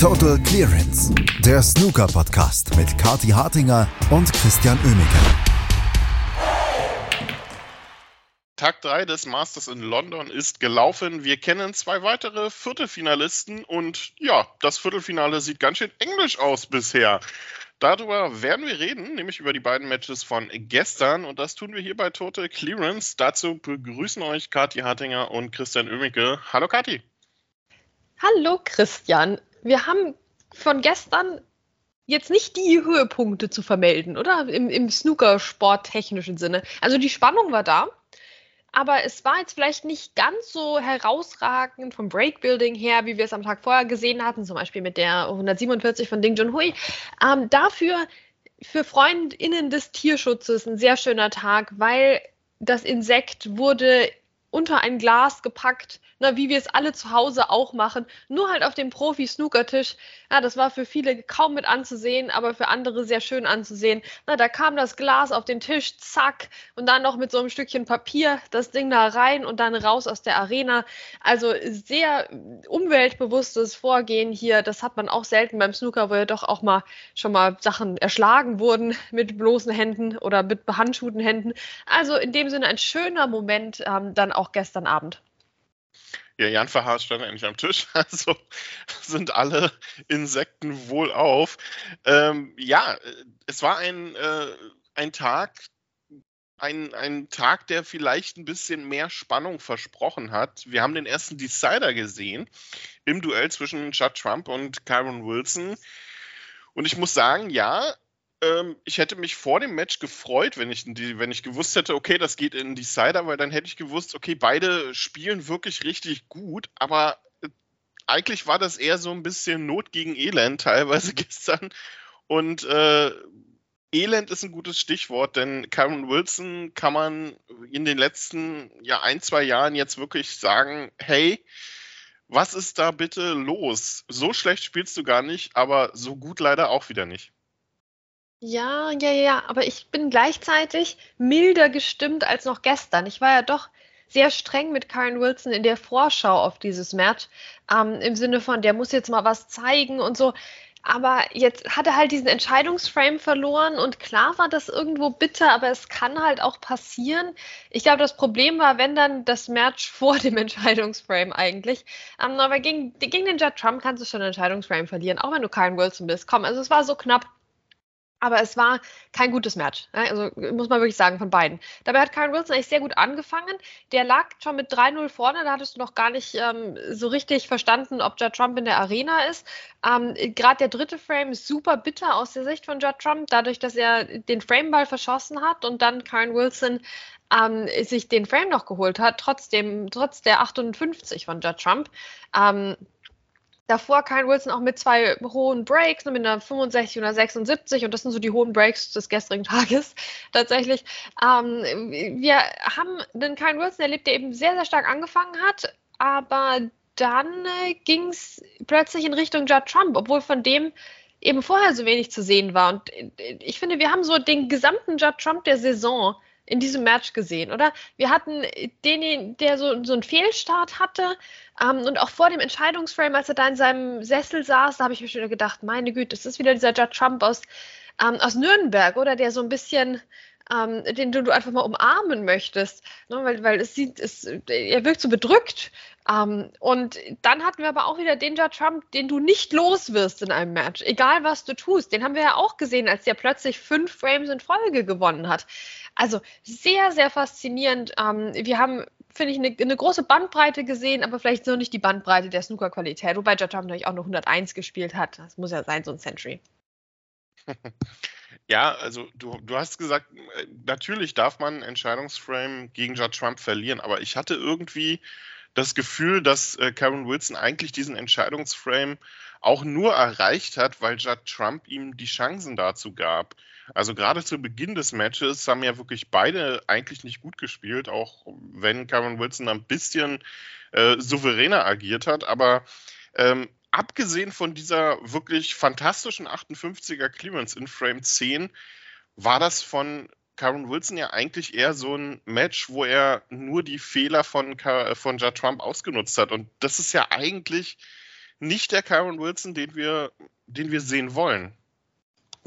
Total Clearance, der Snooker-Podcast mit Kati Hartinger und Christian Oemeke. Tag 3 des Masters in London ist gelaufen. Wir kennen zwei weitere Viertelfinalisten und ja, das Viertelfinale sieht ganz schön englisch aus bisher. Darüber werden wir reden, nämlich über die beiden Matches von gestern und das tun wir hier bei Total Clearance. Dazu begrüßen euch Kathi Hartinger und Christian Oemeke. Hallo Kathi. Hallo Christian wir haben von gestern jetzt nicht die Höhepunkte zu vermelden, oder? Im, im Snooker-Sport-technischen Sinne. Also die Spannung war da, aber es war jetzt vielleicht nicht ganz so herausragend vom Breakbuilding her, wie wir es am Tag vorher gesehen hatten, zum Beispiel mit der 147 von Ding Junhui. Ähm, dafür für FreundInnen des Tierschutzes ein sehr schöner Tag, weil das Insekt wurde unter ein Glas gepackt, na, wie wir es alle zu Hause auch machen, nur halt auf dem Profi-Snookertisch. Ja, das war für viele kaum mit anzusehen, aber für andere sehr schön anzusehen. Na, da kam das Glas auf den Tisch, zack, und dann noch mit so einem Stückchen Papier das Ding da rein und dann raus aus der Arena. Also sehr umweltbewusstes Vorgehen hier. Das hat man auch selten beim Snooker, wo ja doch auch mal schon mal Sachen erschlagen wurden mit bloßen Händen oder mit behandschuhten Händen. Also in dem Sinne ein schöner Moment ähm, dann auch gestern Abend. Ja, Jan Verhaas stand endlich am Tisch, also sind alle Insekten wohl auf. Ähm, ja, es war ein, äh, ein Tag, ein, ein Tag, der vielleicht ein bisschen mehr Spannung versprochen hat. Wir haben den ersten Decider gesehen im Duell zwischen Judd Trump und Kyron Wilson. Und ich muss sagen, ja, ähm, ich hätte mich vor dem Match gefreut, wenn ich, wenn ich gewusst hätte, okay, das geht in Decider, weil dann hätte ich gewusst, okay, beide spielen wirklich richtig gut, aber äh, eigentlich war das eher so ein bisschen Not gegen Elend teilweise gestern. Und äh, Elend ist ein gutes Stichwort, denn Karen Wilson kann man in den letzten ja, ein, zwei Jahren jetzt wirklich sagen, hey, was ist da bitte los? So schlecht spielst du gar nicht, aber so gut leider auch wieder nicht. Ja, ja, ja, aber ich bin gleichzeitig milder gestimmt als noch gestern. Ich war ja doch sehr streng mit Karen Wilson in der Vorschau auf dieses Match, ähm, im Sinne von, der muss jetzt mal was zeigen und so. Aber jetzt hat er halt diesen Entscheidungsframe verloren und klar war das irgendwo bitter, aber es kann halt auch passieren. Ich glaube, das Problem war, wenn dann das Match vor dem Entscheidungsframe eigentlich. Ähm, aber gegen, gegen den Judd Trump kannst du schon einen Entscheidungsframe verlieren, auch wenn du Karen Wilson bist. Komm, also es war so knapp. Aber es war kein gutes Match. Ne? Also muss man wirklich sagen, von beiden. Dabei hat Karen Wilson eigentlich sehr gut angefangen. Der lag schon mit 3-0 vorne. Da hattest du noch gar nicht ähm, so richtig verstanden, ob Judd Trump in der Arena ist. Ähm, Gerade der dritte Frame ist super bitter aus der Sicht von Judd Trump, dadurch, dass er den Frameball verschossen hat und dann Karen Wilson ähm, sich den Frame noch geholt hat, trotzdem, trotz der 58 von Judd Trump. Ähm, davor Kyle Wilson auch mit zwei hohen Breaks, mit einer 65 und einer 76 und das sind so die hohen Breaks des gestrigen Tages tatsächlich. Ähm, wir haben den Kyle Wilson erlebt, der eben sehr, sehr stark angefangen hat, aber dann äh, ging es plötzlich in Richtung Judd Trump, obwohl von dem eben vorher so wenig zu sehen war. Und äh, ich finde, wir haben so den gesamten Judd Trump der Saison in diesem Match gesehen, oder? Wir hatten den, der so, so einen Fehlstart hatte ähm, und auch vor dem Entscheidungsframe, als er da in seinem Sessel saß, da habe ich mir schon gedacht, meine Güte, das ist wieder dieser Judge Trump aus, ähm, aus Nürnberg, oder? Der so ein bisschen ähm, den du, einfach mal umarmen möchtest, ne? weil, weil es sieht, es, er wirkt so bedrückt. Ähm, und dann hatten wir aber auch wieder den Judge Trump, den du nicht los wirst in einem Match, egal was du tust. Den haben wir ja auch gesehen, als der plötzlich fünf Frames in Folge gewonnen hat. Also sehr, sehr faszinierend. Ähm, wir haben finde ich, eine, eine, große Bandbreite gesehen, aber vielleicht so nicht die Bandbreite der Snooker-Qualität, wobei Judge Trump natürlich auch noch 101 gespielt hat. Das muss ja sein, so ein Century. Ja, also du, du hast gesagt, äh, natürlich darf man Entscheidungsframe gegen Judge Trump verlieren, aber ich hatte irgendwie das Gefühl, dass äh, Karen Wilson eigentlich diesen Entscheidungsframe auch nur erreicht hat, weil Judd Trump ihm die Chancen dazu gab. Also gerade zu Beginn des Matches haben ja wirklich beide eigentlich nicht gut gespielt, auch wenn Karen Wilson ein bisschen äh, souveräner agiert hat. Aber ähm, abgesehen von dieser wirklich fantastischen 58er Clearance in Frame 10, war das von Karen Wilson ja eigentlich eher so ein Match, wo er nur die Fehler von, von Judd Trump ausgenutzt hat. Und das ist ja eigentlich nicht der Kyron Wilson, den wir, den wir sehen wollen.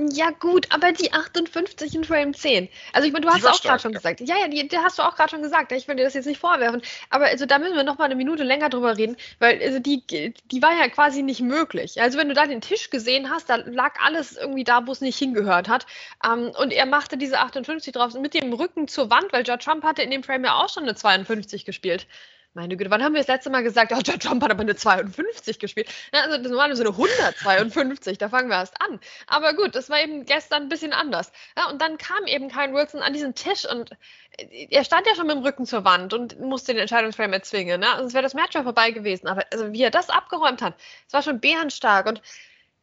Ja, gut, aber die 58 in Frame 10. Also, ich meine, du hast auch gerade schon ja. gesagt. Ja, ja, die, die hast du auch gerade schon gesagt. Ich will dir das jetzt nicht vorwerfen. Aber also, da müssen wir noch mal eine Minute länger drüber reden, weil also die, die war ja quasi nicht möglich. Also, wenn du da den Tisch gesehen hast, da lag alles irgendwie da, wo es nicht hingehört hat. Ähm, und er machte diese 58 drauf mit dem Rücken zur Wand, weil George Trump hatte in dem Frame ja auch schon eine 52 gespielt. Meine Güte, wann haben wir das letzte Mal gesagt, oh, John Trump hat aber eine 52 gespielt? Ja, also das war so eine 152, da fangen wir erst an. Aber gut, das war eben gestern ein bisschen anders. Ja, und dann kam eben Kyle Wilson an diesen Tisch und äh, er stand ja schon mit dem Rücken zur Wand und musste den Entscheidungsframe erzwingen. Ne? Also es wäre das Match ja vorbei gewesen. Aber also wie er das abgeräumt hat, es war schon bärenstark. Und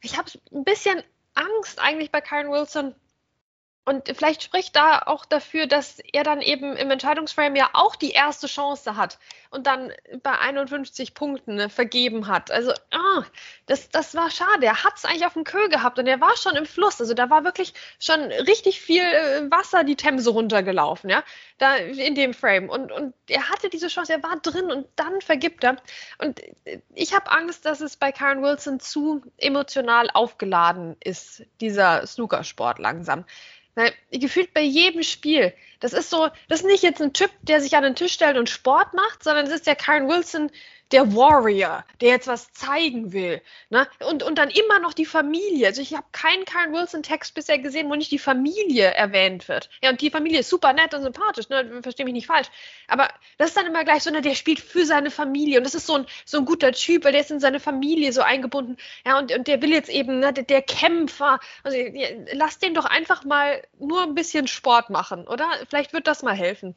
ich habe ein bisschen Angst eigentlich bei Kyle Wilson, und vielleicht spricht da auch dafür, dass er dann eben im Entscheidungsframe ja auch die erste Chance hat und dann bei 51 Punkten ne, vergeben hat. Also, oh, das, das war schade. Er hat es eigentlich auf dem Köhl gehabt und er war schon im Fluss. Also da war wirklich schon richtig viel äh, Wasser die Themse runtergelaufen, ja, da in dem Frame. Und, und er hatte diese Chance, er war drin und dann vergibt er. Und ich habe Angst, dass es bei Karen Wilson zu emotional aufgeladen ist, dieser Snookersport langsam. Weil gefühlt bei jedem Spiel, das ist so, das ist nicht jetzt ein Typ, der sich an den Tisch stellt und Sport macht, sondern es ist der Karen Wilson, der Warrior, der jetzt was zeigen will. Ne? Und, und dann immer noch die Familie. Also ich habe keinen Karen Wilson-Text bisher gesehen, wo nicht die Familie erwähnt wird. Ja, und die Familie ist super nett und sympathisch, ne? verstehe mich nicht falsch. Aber das ist dann immer gleich so, ne, der spielt für seine Familie. Und das ist so ein, so ein guter Typ, weil der ist in seine Familie so eingebunden. Ja, und, und der will jetzt eben, ne, der, der Kämpfer. Also ja, lass den doch einfach mal nur ein bisschen Sport machen, oder? Vielleicht wird das mal helfen.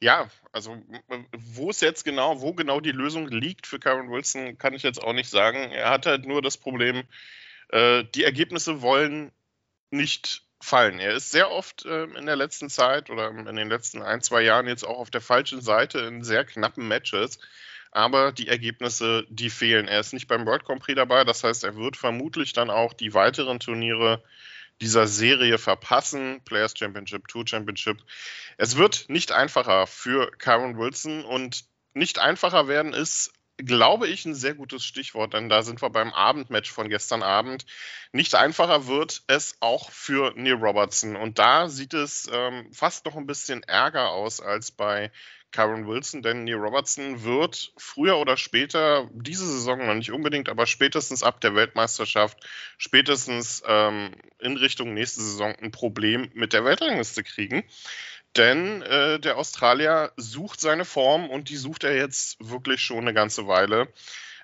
Ja, also wo es jetzt genau, wo genau die Lösung liegt für Karen Wilson, kann ich jetzt auch nicht sagen. Er hat halt nur das Problem, äh, die Ergebnisse wollen nicht fallen. Er ist sehr oft äh, in der letzten Zeit oder in den letzten ein, zwei Jahren jetzt auch auf der falschen Seite in sehr knappen Matches. Aber die Ergebnisse, die fehlen. Er ist nicht beim World Grand Prix dabei, das heißt, er wird vermutlich dann auch die weiteren Turniere dieser Serie verpassen. Players Championship, Tour Championship. Es wird nicht einfacher für Karen Wilson und nicht einfacher werden ist, glaube ich, ein sehr gutes Stichwort, denn da sind wir beim Abendmatch von gestern Abend. Nicht einfacher wird es auch für Neil Robertson. Und da sieht es ähm, fast noch ein bisschen ärger aus als bei Karen Wilson, denn Neil Robertson wird früher oder später, diese Saison noch nicht unbedingt, aber spätestens ab der Weltmeisterschaft, spätestens ähm, in Richtung nächste Saison ein Problem mit der Weltrangliste kriegen. Denn äh, der Australier sucht seine Form und die sucht er jetzt wirklich schon eine ganze Weile.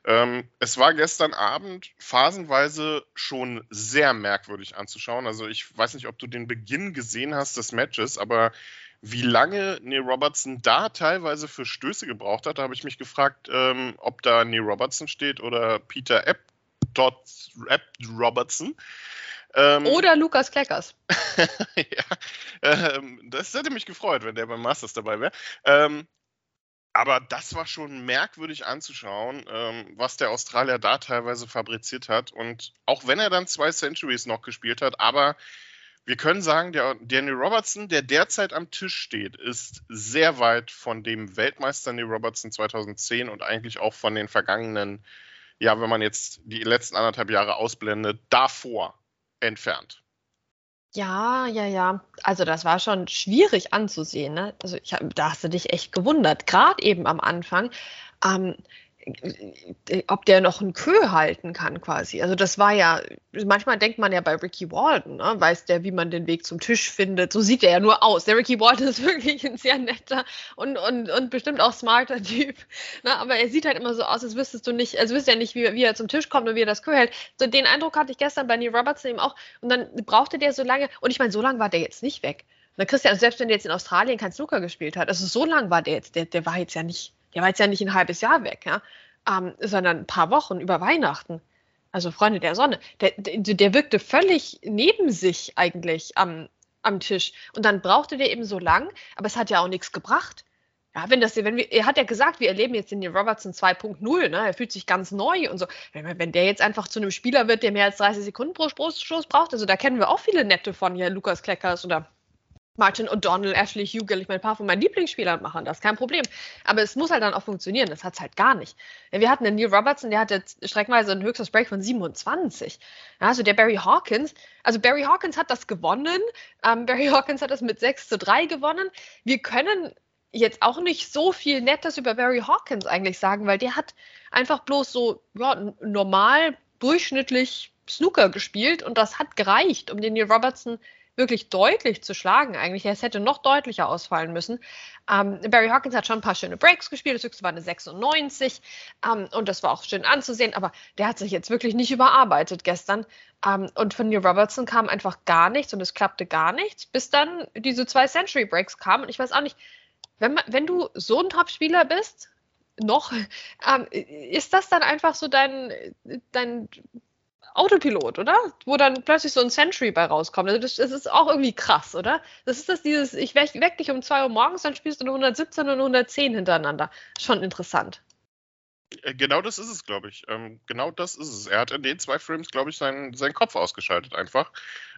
Ähm, es war gestern Abend phasenweise schon sehr merkwürdig anzuschauen. Also ich weiß nicht, ob du den Beginn gesehen hast des Matches, aber wie lange Neil Robertson da teilweise für Stöße gebraucht hat, da habe ich mich gefragt, ähm, ob da Neil Robertson steht oder Peter Epp, Dot, Epp Robertson. Ähm, oder Lukas Kleckers. ja, ähm, das hätte mich gefreut, wenn der beim Masters dabei wäre. Ähm, aber das war schon merkwürdig anzuschauen, ähm, was der Australier da teilweise fabriziert hat. Und auch wenn er dann zwei Centuries noch gespielt hat, aber wir können sagen, der Daniel Robertson, der derzeit am Tisch steht, ist sehr weit von dem Weltmeister Neil Robertson 2010 und eigentlich auch von den vergangenen, ja, wenn man jetzt die letzten anderthalb Jahre ausblendet, davor entfernt. Ja, ja, ja. Also das war schon schwierig anzusehen. Ne? Also ich hab, da hast du dich echt gewundert, gerade eben am Anfang. Ähm, ob der noch einen Kö halten kann quasi. Also das war ja, manchmal denkt man ja bei Ricky Walton, ne, weiß der, wie man den Weg zum Tisch findet. So sieht er ja nur aus. Der Ricky Walton ist wirklich ein sehr netter und, und, und bestimmt auch smarter Typ. Ne, aber er sieht halt immer so aus, als wüsstest du nicht, als wüsste er nicht, wie, wie er zum Tisch kommt und wie er das Kö hält. So den Eindruck hatte ich gestern bei Neil Robertson eben auch. Und dann brauchte der so lange, und ich meine, so lange war der jetzt nicht weg. Na, Christian, selbst wenn der jetzt in Australien kein Snooker gespielt hat, also so lange war der jetzt, der, der war jetzt ja nicht der war jetzt ja nicht ein halbes Jahr weg, ja, ähm, sondern ein paar Wochen über Weihnachten. Also Freunde der Sonne. Der, der, der wirkte völlig neben sich eigentlich am, am Tisch. Und dann brauchte der eben so lang, aber es hat ja auch nichts gebracht. Ja, wenn das, wenn wir, er hat ja gesagt, wir erleben jetzt den Robertson 2.0, ne? Er fühlt sich ganz neu und so. Wenn, wenn, der jetzt einfach zu einem Spieler wird, der mehr als 30 Sekunden pro Stoß braucht, also da kennen wir auch viele nette von hier, Lukas Kleckers oder Martin O'Donnell, Ashley Hugel, ich meine, ein paar von meinen Lieblingsspielern machen das, kein Problem. Aber es muss halt dann auch funktionieren, das hat es halt gar nicht. Wir hatten den Neil Robertson, der hatte streckenweise ein höchstes Break von 27. Ja, also der Barry Hawkins, also Barry Hawkins hat das gewonnen, ähm, Barry Hawkins hat das mit 6 zu 3 gewonnen. Wir können jetzt auch nicht so viel Nettes über Barry Hawkins eigentlich sagen, weil der hat einfach bloß so ja, normal, durchschnittlich Snooker gespielt und das hat gereicht, um den Neil Robertson wirklich deutlich zu schlagen eigentlich. Es hätte noch deutlicher ausfallen müssen. Ähm, Barry Hawkins hat schon ein paar schöne Breaks gespielt. Das höchste war eine 96 ähm, und das war auch schön anzusehen, aber der hat sich jetzt wirklich nicht überarbeitet gestern. Ähm, und von Neil Robertson kam einfach gar nichts und es klappte gar nichts, bis dann diese zwei Century Breaks kamen. Und ich weiß auch nicht, wenn, man, wenn du so ein Top-Spieler bist, noch, ähm, ist das dann einfach so dein, dein Autopilot, oder? Wo dann plötzlich so ein Century bei rauskommt. Also das, das, ist auch irgendwie krass, oder? Das ist das dieses, ich weck, dich um 2 Uhr morgens, dann spielst du eine 117 und eine 110 hintereinander. Schon interessant. Äh, genau das ist es, glaube ich. Ähm, genau das ist es. Er hat in den zwei Frames, glaube ich, seinen, seinen Kopf ausgeschaltet einfach.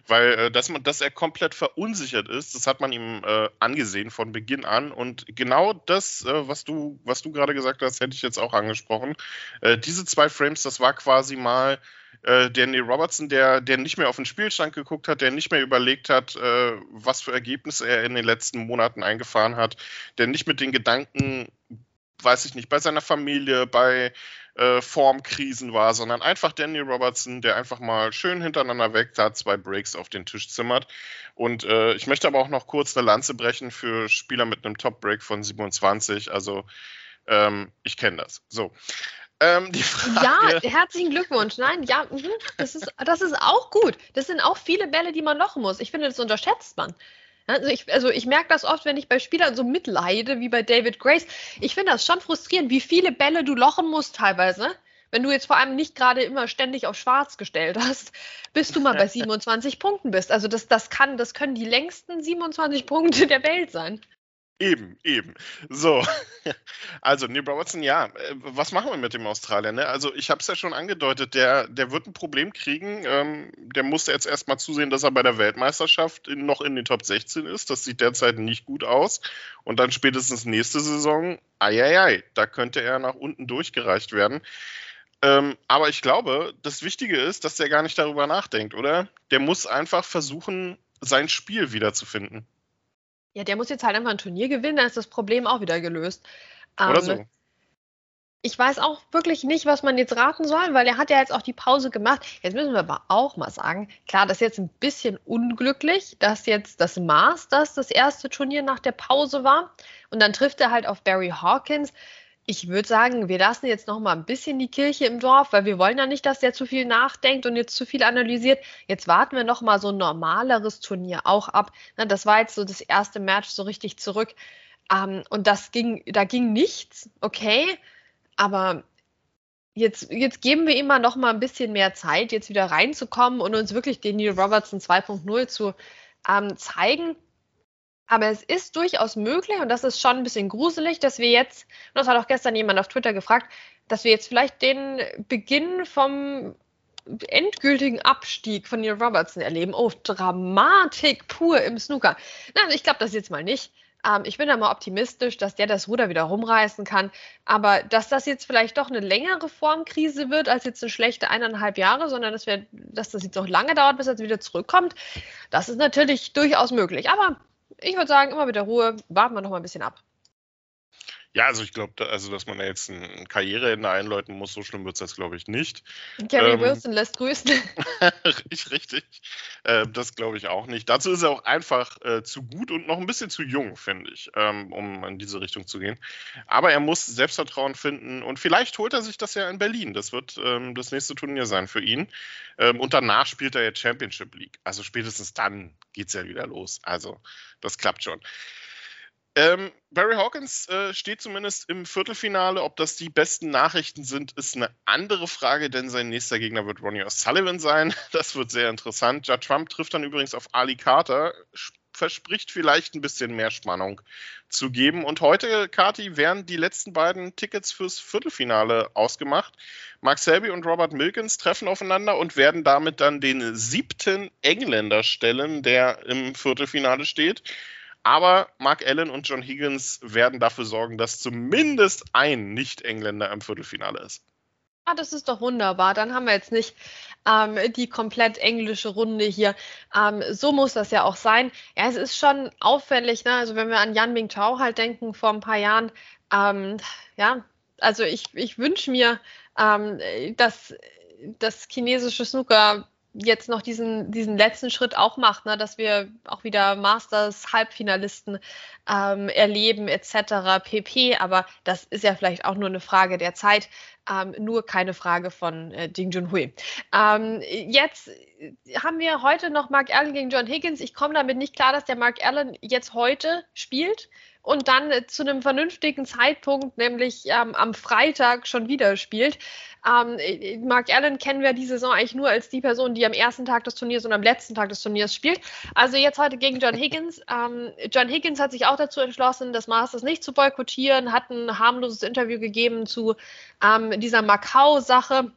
Weil, äh, dass, man, dass er komplett verunsichert ist, das hat man ihm äh, angesehen von Beginn an. Und genau das, äh, was du, was du gerade gesagt hast, hätte ich jetzt auch angesprochen. Äh, diese zwei Frames, das war quasi mal äh, Neil Robertson, der, der nicht mehr auf den Spielstand geguckt hat, der nicht mehr überlegt hat, äh, was für Ergebnisse er in den letzten Monaten eingefahren hat, der nicht mit den Gedanken, weiß ich nicht, bei seiner Familie, bei äh, Formkrisen war, sondern einfach Daniel Robertson, der einfach mal schön hintereinander weg da zwei Breaks auf den Tisch zimmert. Und äh, ich möchte aber auch noch kurz eine Lanze brechen für Spieler mit einem Top-Break von 27. Also ähm, ich kenne das. So. Ähm, die Frage. Ja, herzlichen Glückwunsch. Nein, ja, mhm, das ist, das ist auch gut. Das sind auch viele Bälle, die man lochen muss. Ich finde, das unterschätzt man. Also ich, also ich merke das oft, wenn ich bei Spielern so mitleide, wie bei David Grace. Ich finde das schon frustrierend, wie viele Bälle du lochen musst teilweise. Wenn du jetzt vor allem nicht gerade immer ständig auf schwarz gestellt hast, bis du mal bei 27 Punkten bist. Also das, das kann, das können die längsten 27 Punkte der Welt sein. Eben, eben. So, also Neil Robertson, ja, äh, was machen wir mit dem Australier? Ne? Also ich habe es ja schon angedeutet, der, der wird ein Problem kriegen. Ähm, der muss jetzt erstmal zusehen, dass er bei der Weltmeisterschaft in, noch in den Top 16 ist. Das sieht derzeit nicht gut aus. Und dann spätestens nächste Saison, ei, da könnte er nach unten durchgereicht werden. Ähm, aber ich glaube, das Wichtige ist, dass der gar nicht darüber nachdenkt, oder? Der muss einfach versuchen, sein Spiel wiederzufinden. Ja, der muss jetzt halt einfach ein Turnier gewinnen, dann ist das Problem auch wieder gelöst. Oder ähm, so. Ich weiß auch wirklich nicht, was man jetzt raten soll, weil er hat ja jetzt auch die Pause gemacht. Jetzt müssen wir aber auch mal sagen, klar, das ist jetzt ein bisschen unglücklich, dass jetzt das Masters das erste Turnier nach der Pause war. Und dann trifft er halt auf Barry Hawkins ich würde sagen, wir lassen jetzt noch mal ein bisschen die Kirche im Dorf, weil wir wollen ja nicht, dass der zu viel nachdenkt und jetzt zu viel analysiert. Jetzt warten wir noch mal so ein normaleres Turnier auch ab. das war jetzt so das erste Match so richtig zurück. Ähm, und das ging, da ging nichts, okay. Aber jetzt, jetzt geben wir ihm mal noch mal ein bisschen mehr Zeit, jetzt wieder reinzukommen und uns wirklich den Neil Robertson 2.0 zu ähm, zeigen. Aber es ist durchaus möglich, und das ist schon ein bisschen gruselig, dass wir jetzt, und das hat auch gestern jemand auf Twitter gefragt, dass wir jetzt vielleicht den Beginn vom endgültigen Abstieg von Neil Robertson erleben. Oh, Dramatik pur im Snooker. Nein, ich glaube das jetzt mal nicht. Ähm, ich bin da mal optimistisch, dass der das Ruder wieder rumreißen kann. Aber dass das jetzt vielleicht doch eine längere Formkrise wird als jetzt eine schlechte eineinhalb Jahre, sondern dass, wir, dass das jetzt noch lange dauert, bis er wieder zurückkommt, das ist natürlich durchaus möglich. Aber ich würde sagen, immer mit der Ruhe, warten wir noch mal ein bisschen ab. Ja, also ich glaube, da, also dass man da jetzt ein Karriereende einläuten muss, so schlimm wird es jetzt, glaube ich, nicht. Gary ähm, Wilson lässt grüßen. richtig, richtig. Äh, das glaube ich auch nicht. Dazu ist er auch einfach äh, zu gut und noch ein bisschen zu jung, finde ich, ähm, um in diese Richtung zu gehen. Aber er muss Selbstvertrauen finden und vielleicht holt er sich das ja in Berlin. Das wird ähm, das nächste Turnier sein für ihn. Ähm, und danach spielt er jetzt Championship League. Also spätestens dann geht es ja wieder los. Also das klappt schon. Ähm, Barry Hawkins äh, steht zumindest im Viertelfinale. Ob das die besten Nachrichten sind, ist eine andere Frage, denn sein nächster Gegner wird Ronnie O'Sullivan sein. Das wird sehr interessant. Judd Trump trifft dann übrigens auf Ali Carter. verspricht vielleicht ein bisschen mehr Spannung zu geben. Und heute, Kati, werden die letzten beiden Tickets fürs Viertelfinale ausgemacht. Mark Selby und Robert Milkins treffen aufeinander und werden damit dann den siebten Engländer stellen, der im Viertelfinale steht. Aber Mark Allen und John Higgins werden dafür sorgen, dass zumindest ein Nicht-Engländer im Viertelfinale ist. Ah, das ist doch wunderbar. Dann haben wir jetzt nicht ähm, die komplett englische Runde hier. Ähm, so muss das ja auch sein. Ja, es ist schon auffällig, ne? Also wenn wir an Yan Ming Chao halt denken vor ein paar Jahren, ähm, ja, also ich, ich wünsche mir, ähm, dass das chinesische Snooker jetzt noch diesen, diesen letzten Schritt auch macht, ne, dass wir auch wieder Masters-Halbfinalisten ähm, erleben etc. pp. Aber das ist ja vielleicht auch nur eine Frage der Zeit, ähm, nur keine Frage von äh, Ding Junhui. Ähm, jetzt haben wir heute noch Mark Allen gegen John Higgins. Ich komme damit nicht klar, dass der Mark Allen jetzt heute spielt und dann äh, zu einem vernünftigen Zeitpunkt, nämlich ähm, am Freitag schon wieder spielt. Ähm, äh, Mark Allen kennen wir die Saison eigentlich nur als die Person, die am ersten Tag des Turniers und am letzten Tag des Turniers spielt. Also jetzt heute gegen John Higgins. Ähm, John Higgins hat sich auch dazu entschlossen, das Masters nicht zu boykottieren, hat ein harmloses Interview gegeben zu dieser Macau-Sache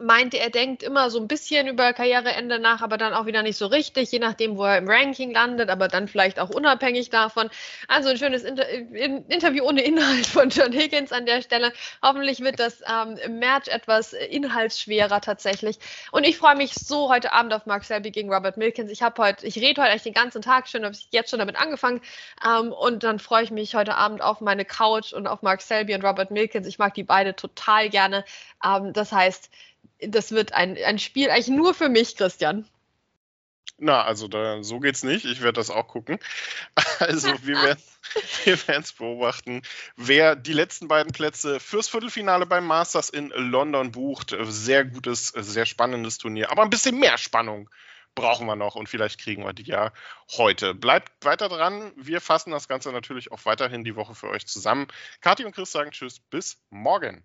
meinte, er denkt immer so ein bisschen über Karriereende nach, aber dann auch wieder nicht so richtig, je nachdem, wo er im Ranking landet, aber dann vielleicht auch unabhängig davon. Also ein schönes Inter Interview ohne Inhalt von John Higgins an der Stelle. Hoffentlich wird das ähm, Match etwas inhaltsschwerer tatsächlich. Und ich freue mich so heute Abend auf Mark Selby gegen Robert Milkins. Ich habe heute, ich rede heute eigentlich den ganzen Tag schon, habe jetzt schon damit angefangen. Ähm, und dann freue ich mich heute Abend auf meine Couch und auf Mark Selby und Robert Milkins. Ich mag die beide total gerne. Ähm, das heißt, das wird ein, ein Spiel eigentlich nur für mich, Christian. Na, also da, so geht's nicht. Ich werde das auch gucken. Also wir werden wir es beobachten, wer die letzten beiden Plätze fürs Viertelfinale beim Masters in London bucht. Sehr gutes, sehr spannendes Turnier. Aber ein bisschen mehr Spannung brauchen wir noch und vielleicht kriegen wir die ja heute. Bleibt weiter dran. Wir fassen das Ganze natürlich auch weiterhin die Woche für euch zusammen. Kathi und Chris sagen Tschüss, bis morgen.